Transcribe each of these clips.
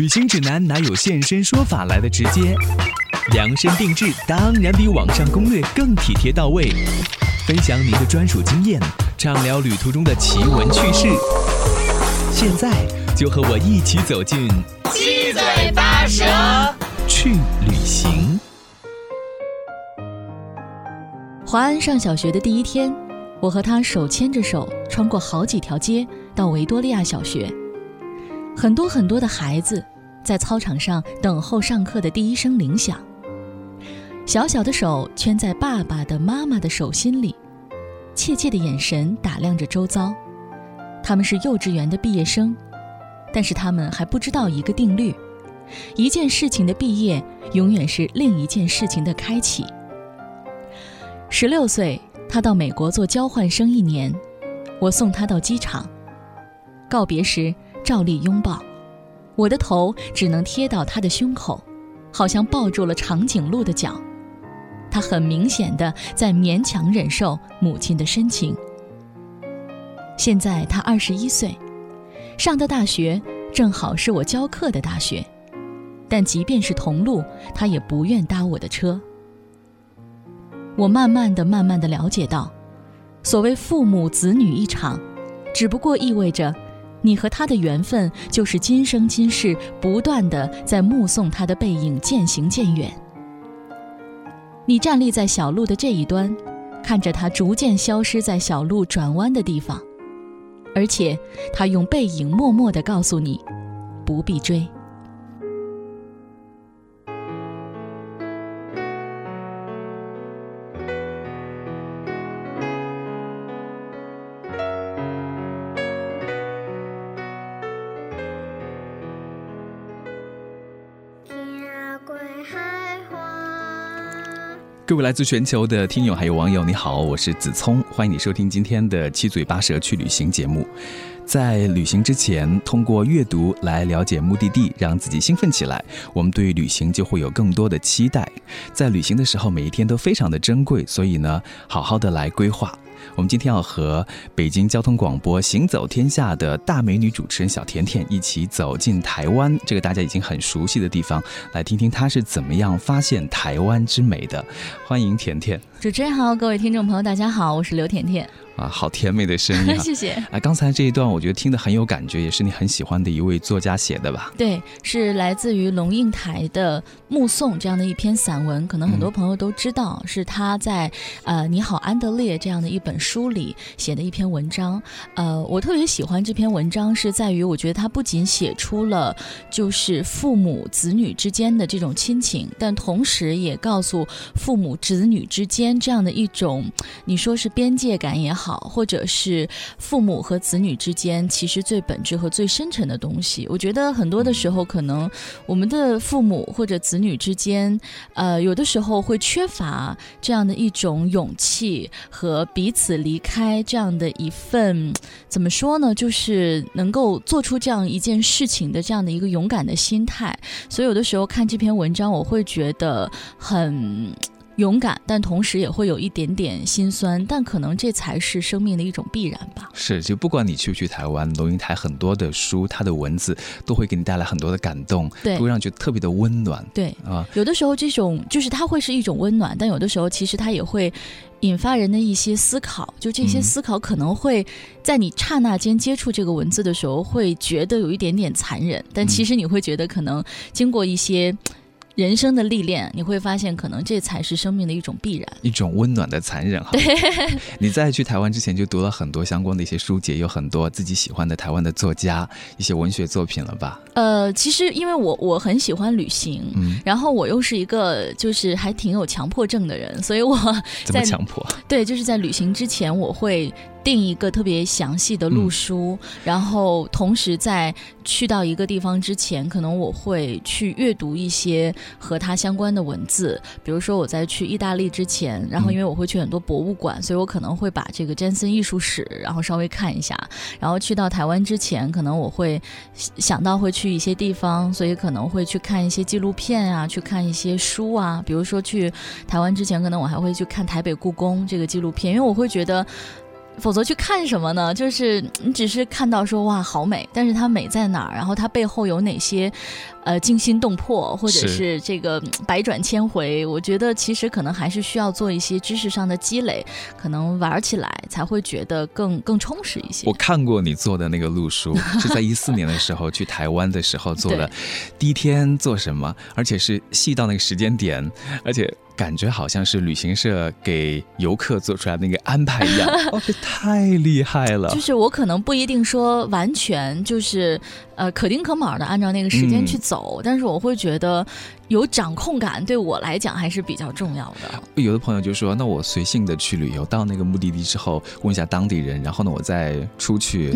旅行指南哪有现身说法来的直接？量身定制当然比网上攻略更体贴到位。分享您的专属经验，畅聊旅途中的奇闻趣事。现在就和我一起走进七嘴八舌去旅行。华安上小学的第一天，我和他手牵着手，穿过好几条街，到维多利亚小学。很多很多的孩子在操场上等候上课的第一声铃响。小小的手圈在爸爸的、妈妈的手心里，怯怯的眼神打量着周遭。他们是幼稚园的毕业生，但是他们还不知道一个定律：一件事情的毕业，永远是另一件事情的开启。十六岁，他到美国做交换生一年，我送他到机场。告别时。照例拥抱，我的头只能贴到他的胸口，好像抱住了长颈鹿的脚。他很明显的在勉强忍受母亲的深情。现在他二十一岁，上的大学正好是我教课的大学，但即便是同路，他也不愿搭我的车。我慢慢的、慢慢的了解到，所谓父母子女一场，只不过意味着。你和他的缘分，就是今生今世不断的在目送他的背影渐行渐远。你站立在小路的这一端，看着他逐渐消失在小路转弯的地方，而且他用背影默默的告诉你，不必追。各位来自全球的听友还有网友，你好，我是子聪，欢迎你收听今天的七嘴八舌去旅行节目。在旅行之前，通过阅读来了解目的地，让自己兴奋起来，我们对旅行就会有更多的期待。在旅行的时候，每一天都非常的珍贵，所以呢，好好的来规划。我们今天要和北京交通广播《行走天下》的大美女主持人小甜甜一起走进台湾，这个大家已经很熟悉的地方，来听听她是怎么样发现台湾之美的。欢迎甜甜，主持人好，各位听众朋友，大家好，我是刘甜甜。啊，好甜美的声音！谢谢。啊，刚才这一段我觉得听得很有感觉，也是你很喜欢的一位作家写的吧？对，是来自于龙应台的《目送》这样的一篇散文，可能很多朋友都知道，是他在呃《你好，安德烈》这样的一本书里写的一篇文章。呃，我特别喜欢这篇文章，是在于我觉得他不仅写出了就是父母子女之间的这种亲情，但同时也告诉父母子女之间这样的一种，你说是边界感也好。或者是父母和子女之间，其实最本质和最深沉的东西，我觉得很多的时候，可能我们的父母或者子女之间，呃，有的时候会缺乏这样的一种勇气和彼此离开这样的一份，怎么说呢？就是能够做出这样一件事情的这样的一个勇敢的心态。所以有的时候看这篇文章，我会觉得很。勇敢，但同时也会有一点点心酸，但可能这才是生命的一种必然吧。是，就不管你去不去台湾，龙应台很多的书，它的文字都会给你带来很多的感动，对，会让觉得特别的温暖。对啊，有的时候这种就是它会是一种温暖，但有的时候其实它也会引发人的一些思考。就这些思考可能会在你刹那间接触这个文字的时候，会觉得有一点点残忍，但其实你会觉得可能经过一些。人生的历练，你会发现，可能这才是生命的一种必然，一种温暖的残忍哈。对，你在去台湾之前就读了很多相关的一些书籍，有很多自己喜欢的台湾的作家，一些文学作品了吧？呃，其实因为我我很喜欢旅行，嗯，然后我又是一个就是还挺有强迫症的人，所以我怎么强迫？对，就是在旅行之前我会。定一个特别详细的路书，然后同时在去到一个地方之前，可能我会去阅读一些和它相关的文字。比如说我在去意大利之前，然后因为我会去很多博物馆，所以我可能会把这个詹森艺术史然后稍微看一下。然后去到台湾之前，可能我会想到会去一些地方，所以可能会去看一些纪录片啊，去看一些书啊。比如说去台湾之前，可能我还会去看台北故宫这个纪录片，因为我会觉得。否则去看什么呢？就是你只是看到说哇好美，但是它美在哪儿？然后它背后有哪些？呃，惊心动魄，或者是这个百转千回，我觉得其实可能还是需要做一些知识上的积累，可能玩起来才会觉得更更充实一些。我看过你做的那个路书，是在一四年的时候去台湾的时候做的，第一天做什么，而且是细到那个时间点，而且。感觉好像是旅行社给游客做出来的那个安排一样，哦，这太厉害了。就是我可能不一定说完全就是呃可丁可卯的按照那个时间去走，但是我会觉得有掌控感对我来讲还是比较重要的。有的朋友就说，那我随性的去旅游，到那个目的地之后问一下当地人，然后呢我再出去。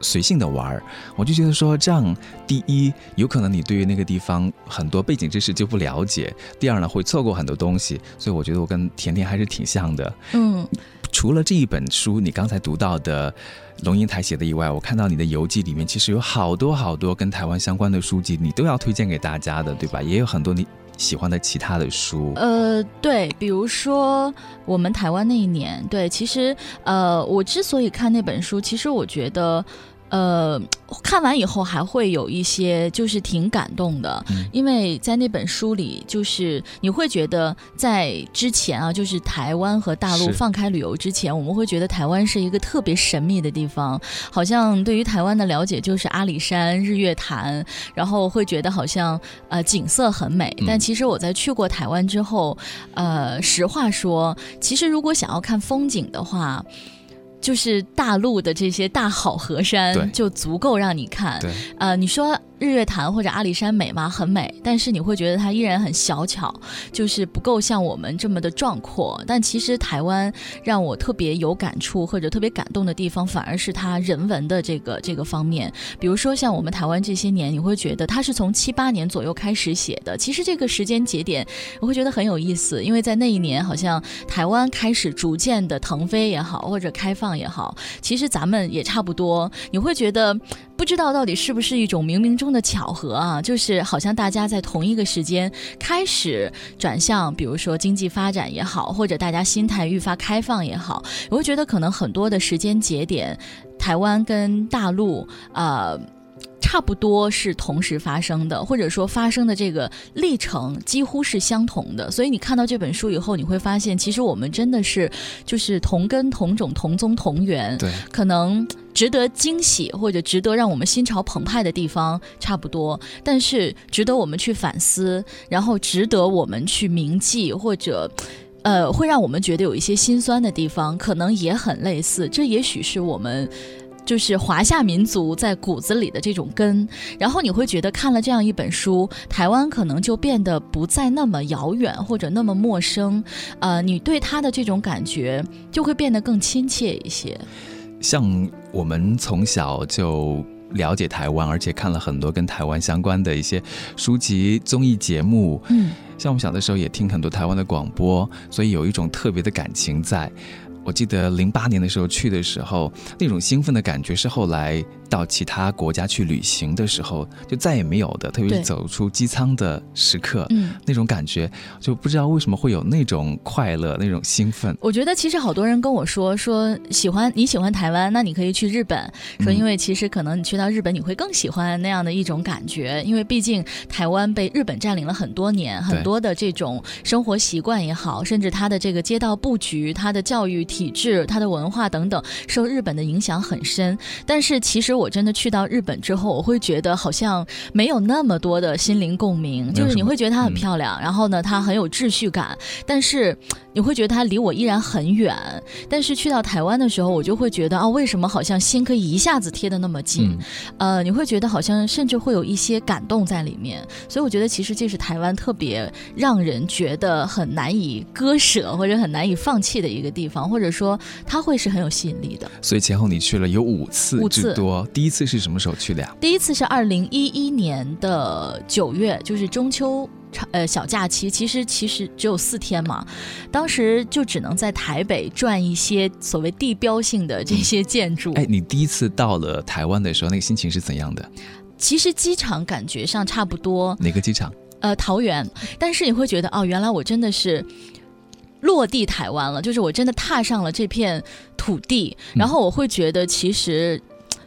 随性的玩儿，我就觉得说这样，第一有可能你对于那个地方很多背景知识就不了解，第二呢会错过很多东西，所以我觉得我跟甜甜还是挺像的。嗯，除了这一本书你刚才读到的龙应台写的以外，我看到你的游记里面其实有好多好多跟台湾相关的书籍，你都要推荐给大家的，对吧？也有很多你。喜欢的其他的书，呃，对，比如说我们台湾那一年，对，其实，呃，我之所以看那本书，其实我觉得。呃，看完以后还会有一些就是挺感动的，因为在那本书里，就是你会觉得在之前啊，就是台湾和大陆放开旅游之前，我们会觉得台湾是一个特别神秘的地方，好像对于台湾的了解就是阿里山、日月潭，然后会觉得好像呃景色很美。但其实我在去过台湾之后，呃，实话说，其实如果想要看风景的话。就是大陆的这些大好河山，就足够让你看。呃，你说。日月潭或者阿里山美吗？很美，但是你会觉得它依然很小巧，就是不够像我们这么的壮阔。但其实台湾让我特别有感触或者特别感动的地方，反而是它人文的这个这个方面。比如说像我们台湾这些年，你会觉得它是从七八年左右开始写的。其实这个时间节点，我会觉得很有意思，因为在那一年，好像台湾开始逐渐的腾飞也好，或者开放也好，其实咱们也差不多。你会觉得。不知道到底是不是一种冥冥中的巧合啊？就是好像大家在同一个时间开始转向，比如说经济发展也好，或者大家心态愈发开放也好，我会觉得可能很多的时间节点，台湾跟大陆啊。差不多是同时发生的，或者说发生的这个历程几乎是相同的。所以你看到这本书以后，你会发现，其实我们真的是就是同根同种、同宗同源。对，可能值得惊喜或者值得让我们心潮澎湃的地方差不多，但是值得我们去反思，然后值得我们去铭记，或者呃，会让我们觉得有一些心酸的地方，可能也很类似。这也许是我们。就是华夏民族在骨子里的这种根，然后你会觉得看了这样一本书，台湾可能就变得不再那么遥远或者那么陌生，呃，你对他的这种感觉就会变得更亲切一些。像我们从小就了解台湾，而且看了很多跟台湾相关的一些书籍、综艺节目，嗯，像我们小的时候也听很多台湾的广播，所以有一种特别的感情在。我记得零八年的时候去的时候，那种兴奋的感觉是后来。到其他国家去旅行的时候，就再也没有的，特别是走出机舱的时刻，嗯，那种感觉就不知道为什么会有那种快乐、那种兴奋。我觉得其实好多人跟我说说喜欢你喜欢台湾，那你可以去日本，说因为其实可能你去到日本你会更喜欢那样的一种感觉，因为毕竟台湾被日本占领了很多年，很多的这种生活习惯也好，甚至它的这个街道布局、它的教育体制、它的文化等等，受日本的影响很深。但是其实。我真的去到日本之后，我会觉得好像没有那么多的心灵共鸣。就是你会觉得它很漂亮，然后呢，它很有秩序感，但是你会觉得它离我依然很远。但是去到台湾的时候，我就会觉得啊，为什么好像心可以一下子贴得那么近？呃，你会觉得好像甚至会有一些感动在里面。所以我觉得其实这是台湾特别让人觉得很难以割舍或者很难以放弃的一个地方，或者说它会是很有吸引力的。所以前后你去了有五次之多。第一次是什么时候去的呀？第一次是二零一一年的九月，就是中秋长呃小假期，其实其实只有四天嘛，当时就只能在台北转一些所谓地标性的这些建筑。哎，你第一次到了台湾的时候，那个心情是怎样的？其实机场感觉上差不多。哪个机场？呃，桃园。但是你会觉得哦，原来我真的是。落地台湾了，就是我真的踏上了这片土地，然后我会觉得其实。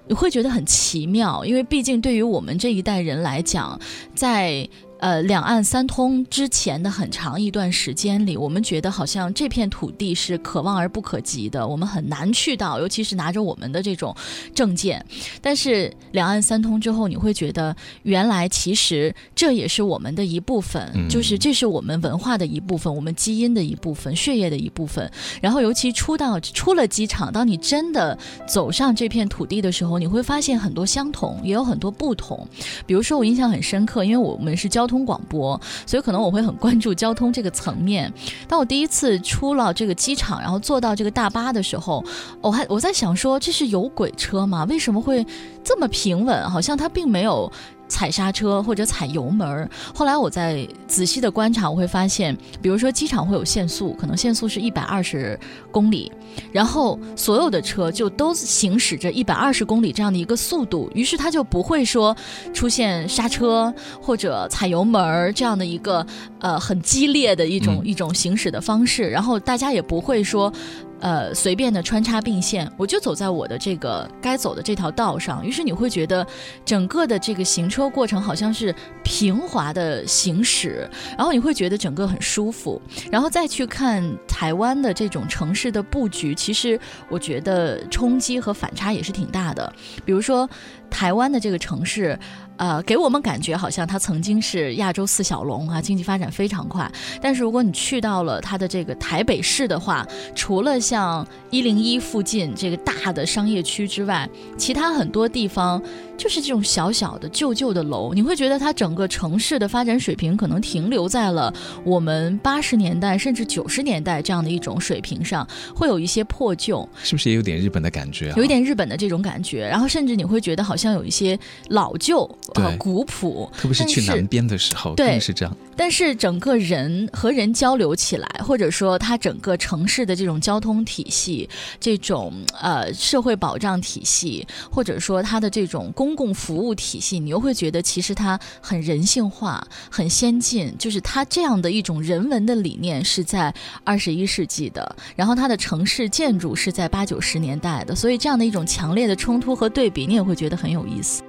你会觉得很奇妙，因为毕竟对于我们这一代人来讲，在。呃，两岸三通之前的很长一段时间里，我们觉得好像这片土地是可望而不可及的，我们很难去到，尤其是拿着我们的这种证件。但是两岸三通之后，你会觉得原来其实这也是我们的一部分，就是这是我们文化的一部分，我们基因的一部分，血液的一部分。然后尤其出到出了机场，当你真的走上这片土地的时候，你会发现很多相同，也有很多不同。比如说我印象很深刻，因为我们是交通广播，所以可能我会很关注交通这个层面。当我第一次出了这个机场，然后坐到这个大巴的时候，我还我在想说，这是有轨车吗？为什么会这么平稳？好像它并没有。踩刹车或者踩油门儿。后来我在仔细的观察，我会发现，比如说机场会有限速，可能限速是一百二十公里，然后所有的车就都行驶着一百二十公里这样的一个速度，于是它就不会说出现刹车或者踩油门儿这样的一个呃很激烈的一种一种行驶的方式，然后大家也不会说。呃，随便的穿插并线，我就走在我的这个该走的这条道上。于是你会觉得，整个的这个行车过程好像是平滑的行驶，然后你会觉得整个很舒服。然后再去看台湾的这种城市的布局，其实我觉得冲击和反差也是挺大的。比如说，台湾的这个城市。呃，给我们感觉好像它曾经是亚洲四小龙啊，经济发展非常快。但是如果你去到了它的这个台北市的话，除了像一零一附近这个大的商业区之外，其他很多地方就是这种小小的旧旧的楼，你会觉得它整个城市的发展水平可能停留在了我们八十年代甚至九十年代这样的一种水平上，会有一些破旧，是不是也有点日本的感觉？有一点日本的这种感觉，然后甚至你会觉得好像有一些老旧。对，古朴，特别是去南边的时候，更是这样。但是整个人和人交流起来，或者说它整个城市的这种交通体系、这种呃社会保障体系，或者说它的这种公共服务体系，你又会觉得其实它很人性化、很先进。就是它这样的一种人文的理念是在二十一世纪的，然后它的城市建筑是在八九十年代的，所以这样的一种强烈的冲突和对比，你也会觉得很有意思。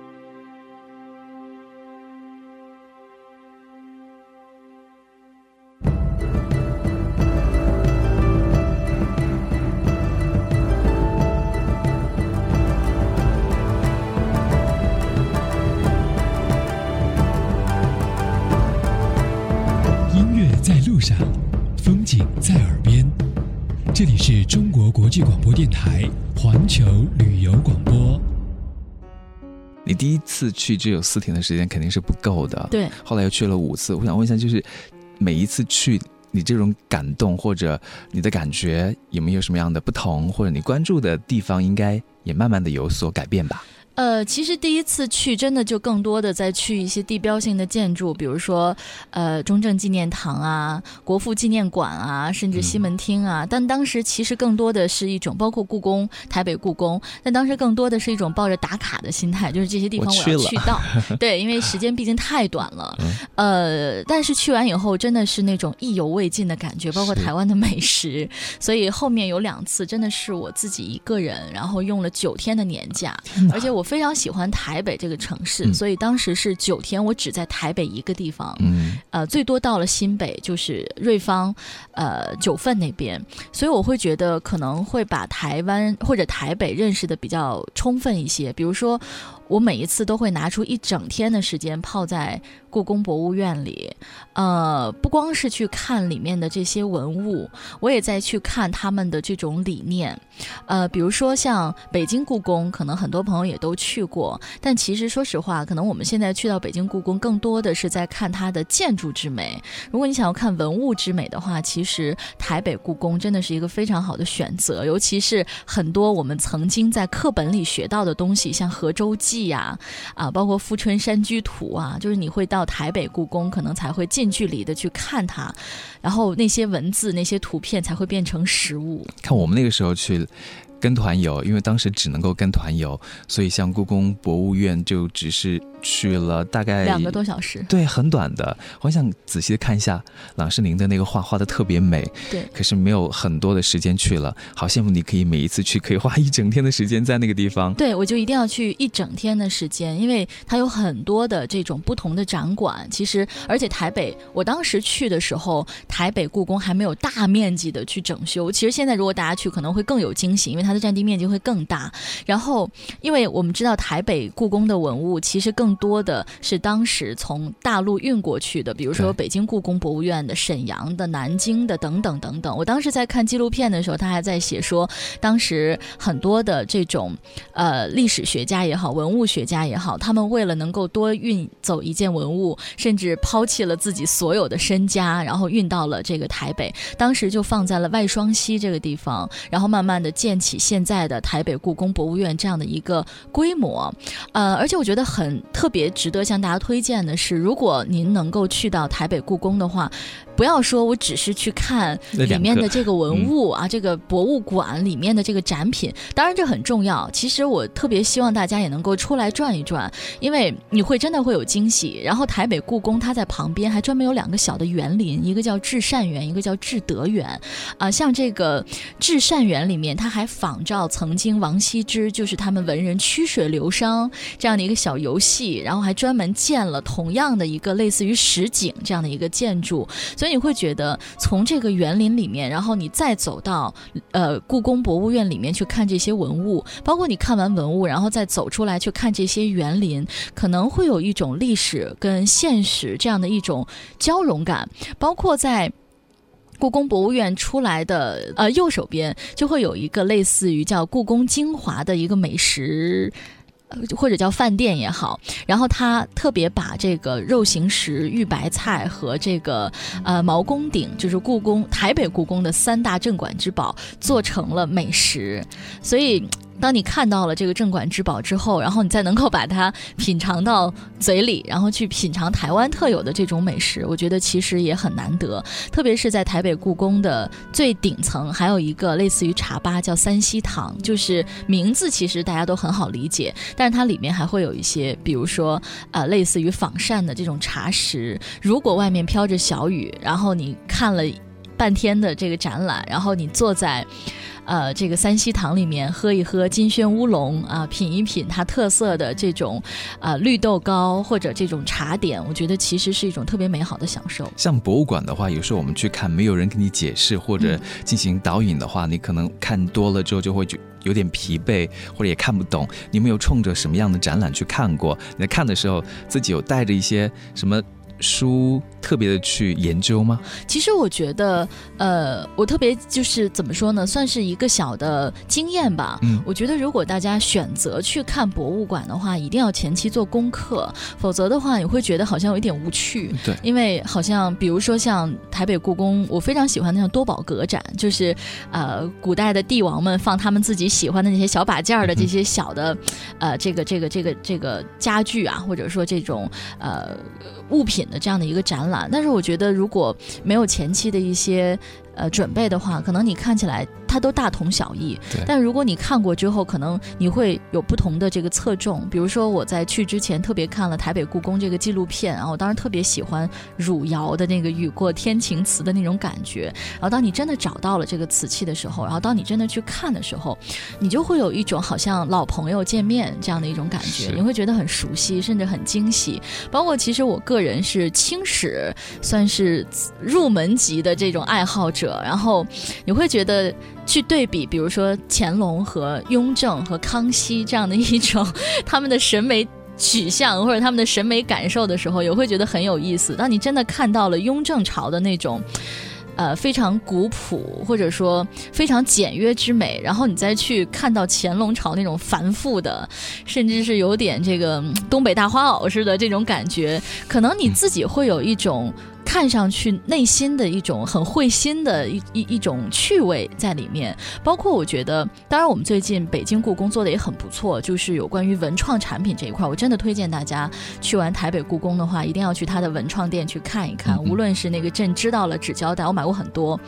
上，风景在耳边。这里是中国国际广播电台环球旅游广播。你第一次去只有四天的时间，肯定是不够的。对。后来又去了五次，我想问一下，就是每一次去，你这种感动或者你的感觉有没有什么样的不同，或者你关注的地方应该也慢慢的有所改变吧？呃，其实第一次去，真的就更多的在去一些地标性的建筑，比如说，呃，中正纪念堂啊，国父纪念馆啊，甚至西门町啊。但当时其实更多的是一种，包括故宫，台北故宫。但当时更多的是一种抱着打卡的心态，就是这些地方我要去到。对，因为时间毕竟太短了。呃，但是去完以后，真的是那种意犹未尽的感觉，包括台湾的美食。所以后面有两次，真的是我自己一个人，然后用了九天的年假，而且我。非常喜欢台北这个城市，所以当时是九天，我只在台北一个地方，嗯，呃，最多到了新北，就是瑞芳，呃，九份那边，所以我会觉得可能会把台湾或者台北认识的比较充分一些，比如说。我每一次都会拿出一整天的时间泡在故宫博物院里，呃，不光是去看里面的这些文物，我也在去看他们的这种理念，呃，比如说像北京故宫，可能很多朋友也都去过，但其实说实话，可能我们现在去到北京故宫，更多的是在看它的建筑之美。如果你想要看文物之美的话，其实台北故宫真的是一个非常好的选择，尤其是很多我们曾经在课本里学到的东西，像河州记。呀，啊，包括《富春山居图》啊，就是你会到台北故宫，可能才会近距离的去看它，然后那些文字、那些图片才会变成实物。看我们那个时候去跟团游，因为当时只能够跟团游，所以像故宫博物院就只是去了大概两个多小时，对，很短的。我想仔细的看一下郎世宁的那个画，画的特别美。对，可是没有很多的时间去了，好羡慕你可以每一次去可以花一整天的时间在那个地方。对，我就一定要去一整天的时间，因为它有很多的这种不同的展馆。其实，而且台北，我当时去的时候，台北故宫还没有大面积的去整修。其实现在如果大家去，可能会更有惊喜，因为它的占地面积会更大。然后，因为我们知道台北故宫的文物其实更多的是当时从大陆运过去的，比如说北京故宫博物院的、沈阳的、南京的等等等等。我当时在看纪录片的时候，他还在写说，当时很多的这种呃历史学家也好，文物学家也好，他们为了能够多运走一件文物，甚至抛弃了自己所有的身家，然后运到了这个台北。当时就放在了外双溪这个地方，然后慢慢的建起现在的台北故宫博物院这样的一个规模。呃，而且我觉得很特别值得向大家推荐的是，如果您能够去到台北故宫的话。不要说我只是去看里面的这个文物啊，这个博物馆里面的这个展品，当然这很重要。其实我特别希望大家也能够出来转一转，因为你会真的会有惊喜。然后台北故宫它在旁边还专门有两个小的园林，一个叫至善园，一个叫至德园。啊，像这个至善园里面，它还仿照曾经王羲之就是他们文人曲水流觞这样的一个小游戏，然后还专门建了同样的一个类似于实景这样的一个建筑，所以。你会觉得从这个园林里面，然后你再走到呃故宫博物院里面去看这些文物，包括你看完文物，然后再走出来去看这些园林，可能会有一种历史跟现实这样的一种交融感。包括在故宫博物院出来的呃右手边，就会有一个类似于叫故宫精华的一个美食。或者叫饭店也好，然后他特别把这个肉形石、玉白菜和这个呃毛公鼎，就是故宫台北故宫的三大镇馆之宝，做成了美食，所以。当你看到了这个镇馆之宝之后，然后你再能够把它品尝到嘴里，然后去品尝台湾特有的这种美食，我觉得其实也很难得。特别是在台北故宫的最顶层，还有一个类似于茶吧，叫三希堂，就是名字其实大家都很好理解，但是它里面还会有一些，比如说呃类似于仿膳的这种茶食。如果外面飘着小雨，然后你看了半天的这个展览，然后你坐在。呃，这个三希堂里面喝一喝金萱乌龙啊，品一品它特色的这种啊绿豆糕或者这种茶点，我觉得其实是一种特别美好的享受。像博物馆的话，有时候我们去看，没有人给你解释或者进行导引的话，你可能看多了之后就会觉有点疲惫，或者也看不懂。你没有冲着什么样的展览去看过？你在看的时候，自己有带着一些什么？书特别的去研究吗？其实我觉得，呃，我特别就是怎么说呢，算是一个小的经验吧。嗯，我觉得如果大家选择去看博物馆的话，一定要前期做功课，否则的话你会觉得好像有一点无趣。对，因为好像比如说像台北故宫，我非常喜欢那种多宝阁展，就是呃古代的帝王们放他们自己喜欢的那些小把件儿的这些小的，呃这个这个这个这个家具啊，或者说这种呃物品。的这样的一个展览，但是我觉得如果没有前期的一些。呃，准备的话，可能你看起来它都大同小异，但如果你看过之后，可能你会有不同的这个侧重。比如说，我在去之前特别看了台北故宫这个纪录片，然后我当时特别喜欢汝窑的那个雨过天晴瓷的那种感觉。然后当你真的找到了这个瓷器的时候，然后当你真的去看的时候，你就会有一种好像老朋友见面这样的一种感觉，你会觉得很熟悉，甚至很惊喜。包括其实我个人是清史算是入门级的这种爱好者。然后你会觉得去对比，比如说乾隆和雍正和康熙这样的一种 他们的审美取向或者他们的审美感受的时候，也会觉得很有意思。当你真的看到了雍正朝的那种呃非常古朴或者说非常简约之美，然后你再去看到乾隆朝那种繁复的，甚至是有点这个东北大花袄似的这种感觉，可能你自己会有一种。看上去内心的一种很会心的一一一种趣味在里面，包括我觉得，当然我们最近北京故宫做的也很不错，就是有关于文创产品这一块，我真的推荐大家去完台北故宫的话，一定要去它的文创店去看一看，无论是那个朕知道了纸胶带，我买过很多。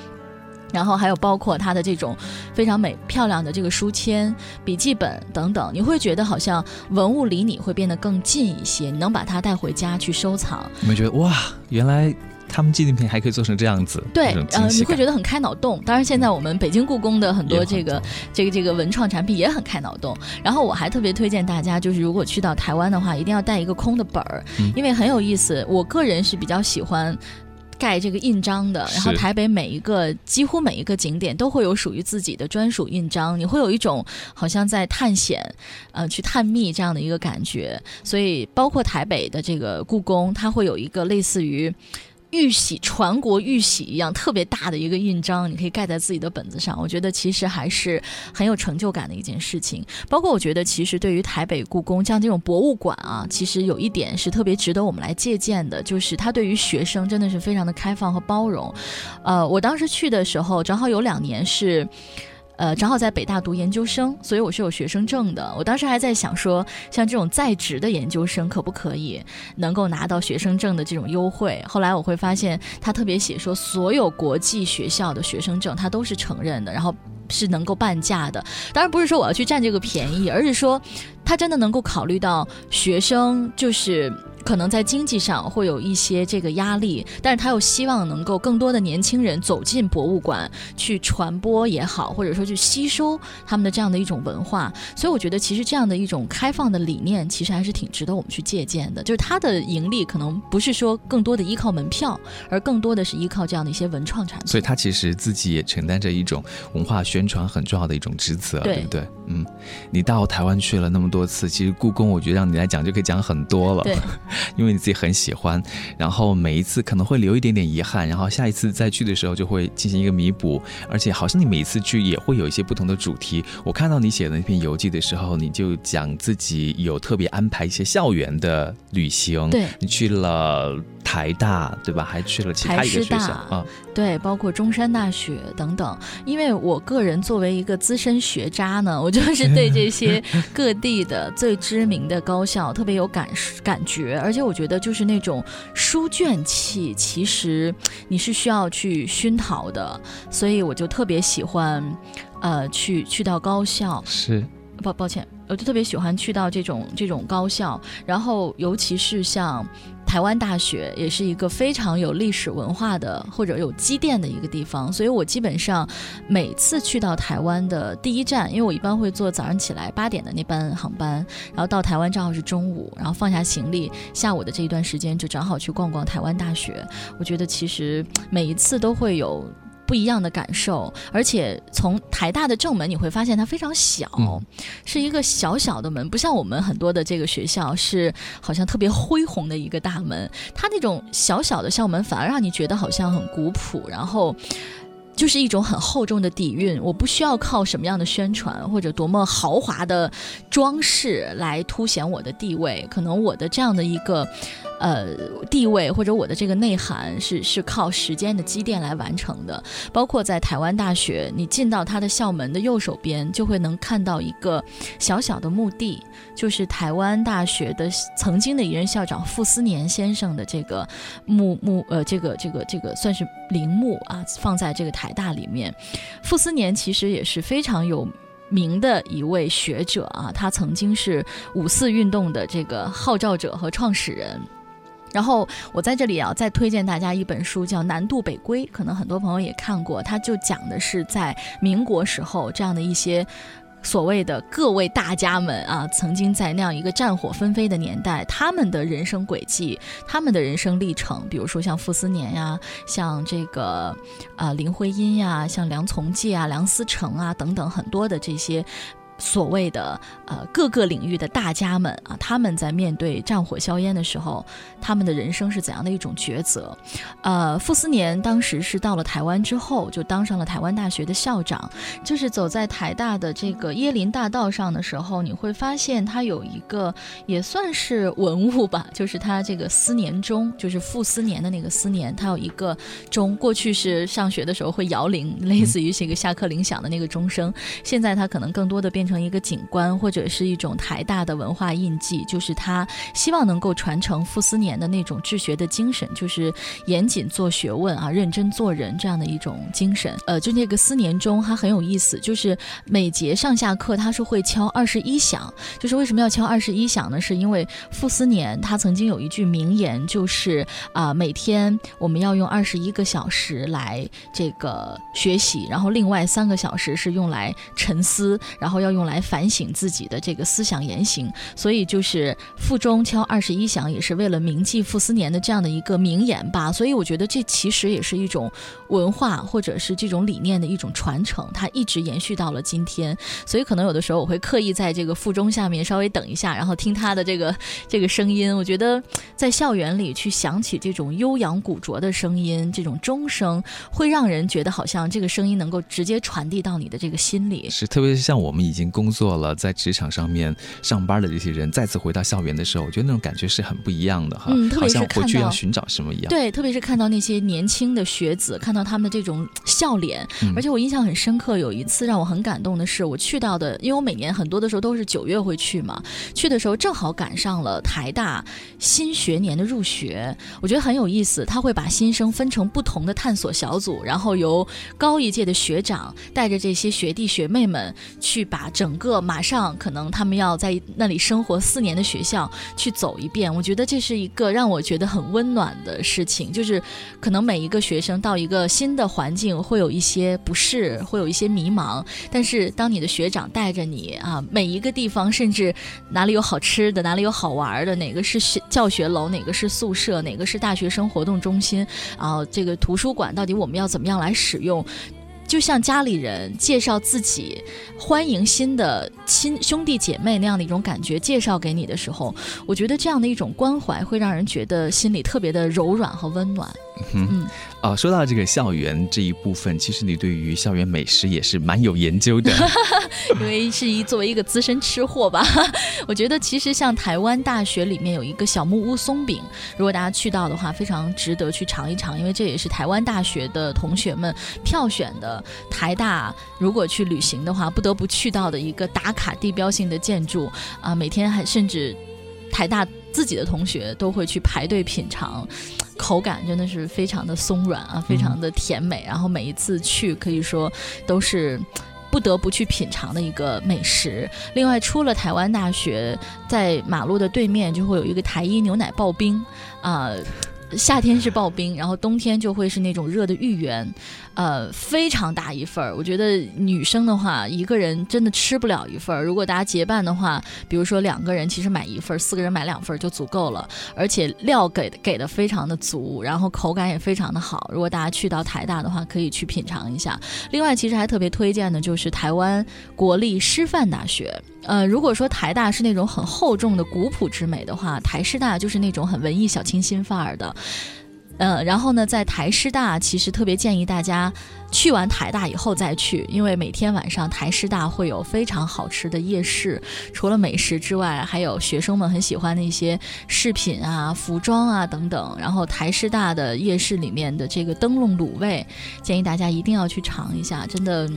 然后还有包括它的这种非常美漂亮的这个书签、笔记本等等，你会觉得好像文物离你会变得更近一些，你能把它带回家去收藏。你们觉得哇，原来他们纪念品还可以做成这样子，对，呃，你会觉得很开脑洞。当然，现在我们北京故宫的很多这个这个这个文创产品也很开脑洞。然后我还特别推荐大家，就是如果去到台湾的话，一定要带一个空的本儿，因为很有意思。我个人是比较喜欢。盖这个印章的，然后台北每一个几乎每一个景点都会有属于自己的专属印章，你会有一种好像在探险，呃，去探秘这样的一个感觉。所以，包括台北的这个故宫，它会有一个类似于。玉玺传国玉玺一样特别大的一个印章，你可以盖在自己的本子上。我觉得其实还是很有成就感的一件事情。包括我觉得，其实对于台北故宫像这种博物馆啊，其实有一点是特别值得我们来借鉴的，就是它对于学生真的是非常的开放和包容。呃，我当时去的时候，正好有两年是。呃，正好在北大读研究生，所以我是有学生证的。我当时还在想说，像这种在职的研究生可不可以能够拿到学生证的这种优惠？后来我会发现，他特别写说，所有国际学校的学生证他都是承认的，然后是能够半价的。当然不是说我要去占这个便宜，而是说他真的能够考虑到学生就是。可能在经济上会有一些这个压力，但是他又希望能够更多的年轻人走进博物馆去传播也好，或者说去吸收他们的这样的一种文化。所以我觉得其实这样的一种开放的理念，其实还是挺值得我们去借鉴的。就是它的盈利可能不是说更多的依靠门票，而更多的是依靠这样的一些文创产品。所以他其实自己也承担着一种文化宣传很重要的一种职责，对不对？嗯，你到台湾去了那么多次，其实故宫我觉得让你来讲就可以讲很多了。对。因为你自己很喜欢，然后每一次可能会留一点点遗憾，然后下一次再去的时候就会进行一个弥补，而且好像你每一次去也会有一些不同的主题。我看到你写的那篇游记的时候，你就讲自己有特别安排一些校园的旅行，对你去了。台大对吧？还去了其他一个学校啊？对，包括中山大学等等。因为我个人作为一个资深学渣呢，我就是对这些 各地的最知名的高校特别有感感觉，而且我觉得就是那种书卷气，其实你是需要去熏陶的，所以我就特别喜欢，呃，去去到高校。是，抱抱歉，我就特别喜欢去到这种这种高校，然后尤其是像。台湾大学也是一个非常有历史文化的或者有积淀的一个地方，所以我基本上每次去到台湾的第一站，因为我一般会坐早上起来八点的那班航班，然后到台湾正好是中午，然后放下行李，下午的这一段时间就正好去逛逛台湾大学。我觉得其实每一次都会有。不一样的感受，而且从台大的正门你会发现它非常小，是一个小小的门，不像我们很多的这个学校是好像特别恢宏的一个大门，它那种小小的校门反而让你觉得好像很古朴，然后就是一种很厚重的底蕴。我不需要靠什么样的宣传或者多么豪华的装饰来凸显我的地位，可能我的这样的一个。呃，地位或者我的这个内涵是是靠时间的积淀来完成的。包括在台湾大学，你进到它的校门的右手边，就会能看到一个小小的墓地，就是台湾大学的曾经的一任校长傅斯年先生的这个墓墓呃，这个这个这个算是陵墓啊，放在这个台大里面。傅斯年其实也是非常有名的一位学者啊，他曾经是五四运动的这个号召者和创始人。然后我在这里啊，再推荐大家一本书，叫《南渡北归》，可能很多朋友也看过。它就讲的是在民国时候这样的一些所谓的各位大家们啊，曾经在那样一个战火纷飞的年代，他们的人生轨迹，他们的人生历程。比如说像傅斯年呀，像这个啊林徽因呀，像梁从诫啊、梁思成啊等等很多的这些。所谓的呃各个领域的大家们啊，他们在面对战火硝烟的时候，他们的人生是怎样的一种抉择？呃，傅斯年当时是到了台湾之后，就当上了台湾大学的校长。就是走在台大的这个椰林大道上的时候，你会发现他有一个也算是文物吧，就是他这个思年钟，就是傅斯年的那个思年，他有一个钟，过去是上学的时候会摇铃，类似于这个下课铃响的那个钟声，现在他可能更多的变成。成一个景观或者是一种台大的文化印记，就是他希望能够传承傅斯年的那种治学的精神，就是严谨做学问啊，认真做人这样的一种精神。呃，就那个思年中，他很有意思，就是每节上下课他是会敲二十一响，就是为什么要敲二十一响呢？是因为傅斯年他曾经有一句名言，就是啊，每天我们要用二十一个小时来这个学习，然后另外三个小时是用来沉思，然后要用用来反省自己的这个思想言行。所以就是傅钟敲二十一响，也是为了铭记傅斯年的这样的一个名言吧。所以我觉得这其实也是一种文化或者是这种理念的一种传承，它一直延续到了今天。所以可能有的时候我会刻意在这个傅钟下面稍微等一下，然后听他的这个 这个声音。我觉得在校园里去响起这种悠扬古拙的声音，这种钟声，会让人觉得好像这个声音能够直接传递到你的这个心里。是，特别像我们已经工作了，在职场上面上班的这些人，再次回到校园的时候，我觉得那种感觉是很不一样的哈。嗯，特别是好像回去要寻找什么一样。对，特别是看到那些年轻的学子，看到他们的这种笑脸，嗯而且我印象很深刻。有一次让我很感动的是，我去到的，因为我每年很多的时候都是九月会去嘛，去的时候正好赶上了台大新学年的入学，我觉得很有意思。他会把新生分成不同的探索小组，然后由高一届的学长带着这些学弟学妹们去把整个马上可能他们要在那里生活四年的学校去走一遍。我觉得这是一个让我觉得很温暖的事情，就是可能每一个学生到一个新的环境会有一些不适，会有一些迷茫，但是当你的学长带着你啊，每一个地方，甚至哪里有好吃的，哪里有好玩的，哪个是学教学楼，哪个是宿舍，哪个是大学生活动中心，啊，这个图书馆到底我们要怎么样来使用？就像家里人介绍自己，欢迎新的亲兄弟姐妹那样的一种感觉介绍给你的时候，我觉得这样的一种关怀会让人觉得心里特别的柔软和温暖。嗯，啊，说到这个校园这一部分，其实你对于校园美食也是蛮有研究的。因为是一作为一个资深吃货吧，我觉得其实像台湾大学里面有一个小木屋松饼，如果大家去到的话，非常值得去尝一尝，因为这也是台湾大学的同学们票选的台大如果去旅行的话不得不去到的一个打卡地标性的建筑啊、每天还甚至台大自己的同学都会去排队品尝。口感真的是非常的松软啊，非常的甜美。然后每一次去，可以说都是不得不去品尝的一个美食。另外，出了台湾大学，在马路的对面就会有一个台一牛奶刨冰，啊、夏天是刨冰，然后冬天就会是那种热的芋圆，呃，非常大一份儿。我觉得女生的话，一个人真的吃不了一份儿。如果大家结伴的话，比如说两个人其实买一份儿，四个人买两份儿就足够了。而且料给的给的非常的足，然后口感也非常的好。如果大家去到台大的话，可以去品尝一下。另外，其实还特别推荐的就是台湾国立师范大学。呃，如果说台大是那种很厚重的古朴之美的话，台师大就是那种很文艺小清新范儿的。呃，然后呢，在台师大其实特别建议大家去完台大以后再去，因为每天晚上台师大会有非常好吃的夜市，除了美食之外，还有学生们很喜欢的一些饰品啊、服装啊等等。然后台师大的夜市里面的这个灯笼卤味，建议大家一定要去尝一下，真的。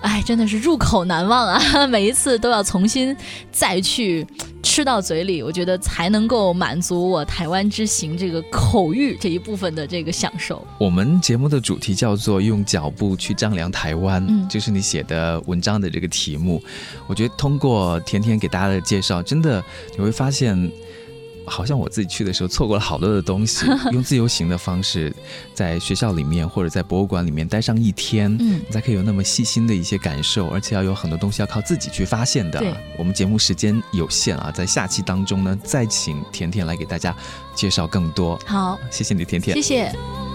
哎，真的是入口难忘啊！每一次都要重新再去吃到嘴里，我觉得才能够满足我台湾之行这个口欲这一部分的这个享受。我们节目的主题叫做“用脚步去丈量台湾”，嗯就是你写的文章的这个题目。我觉得通过甜甜给大家的介绍，真的你会发现。好像我自己去的时候错过了好多的东西，用自由行的方式，在学校里面或者在博物馆里面待上一天，嗯你才可以有那么细心的一些感受，而且要有很多东西要靠自己去发现的。我们节目时间有限啊，在下期当中呢，再请甜甜来给大家介绍更多。好，谢谢你，甜甜谢。谢。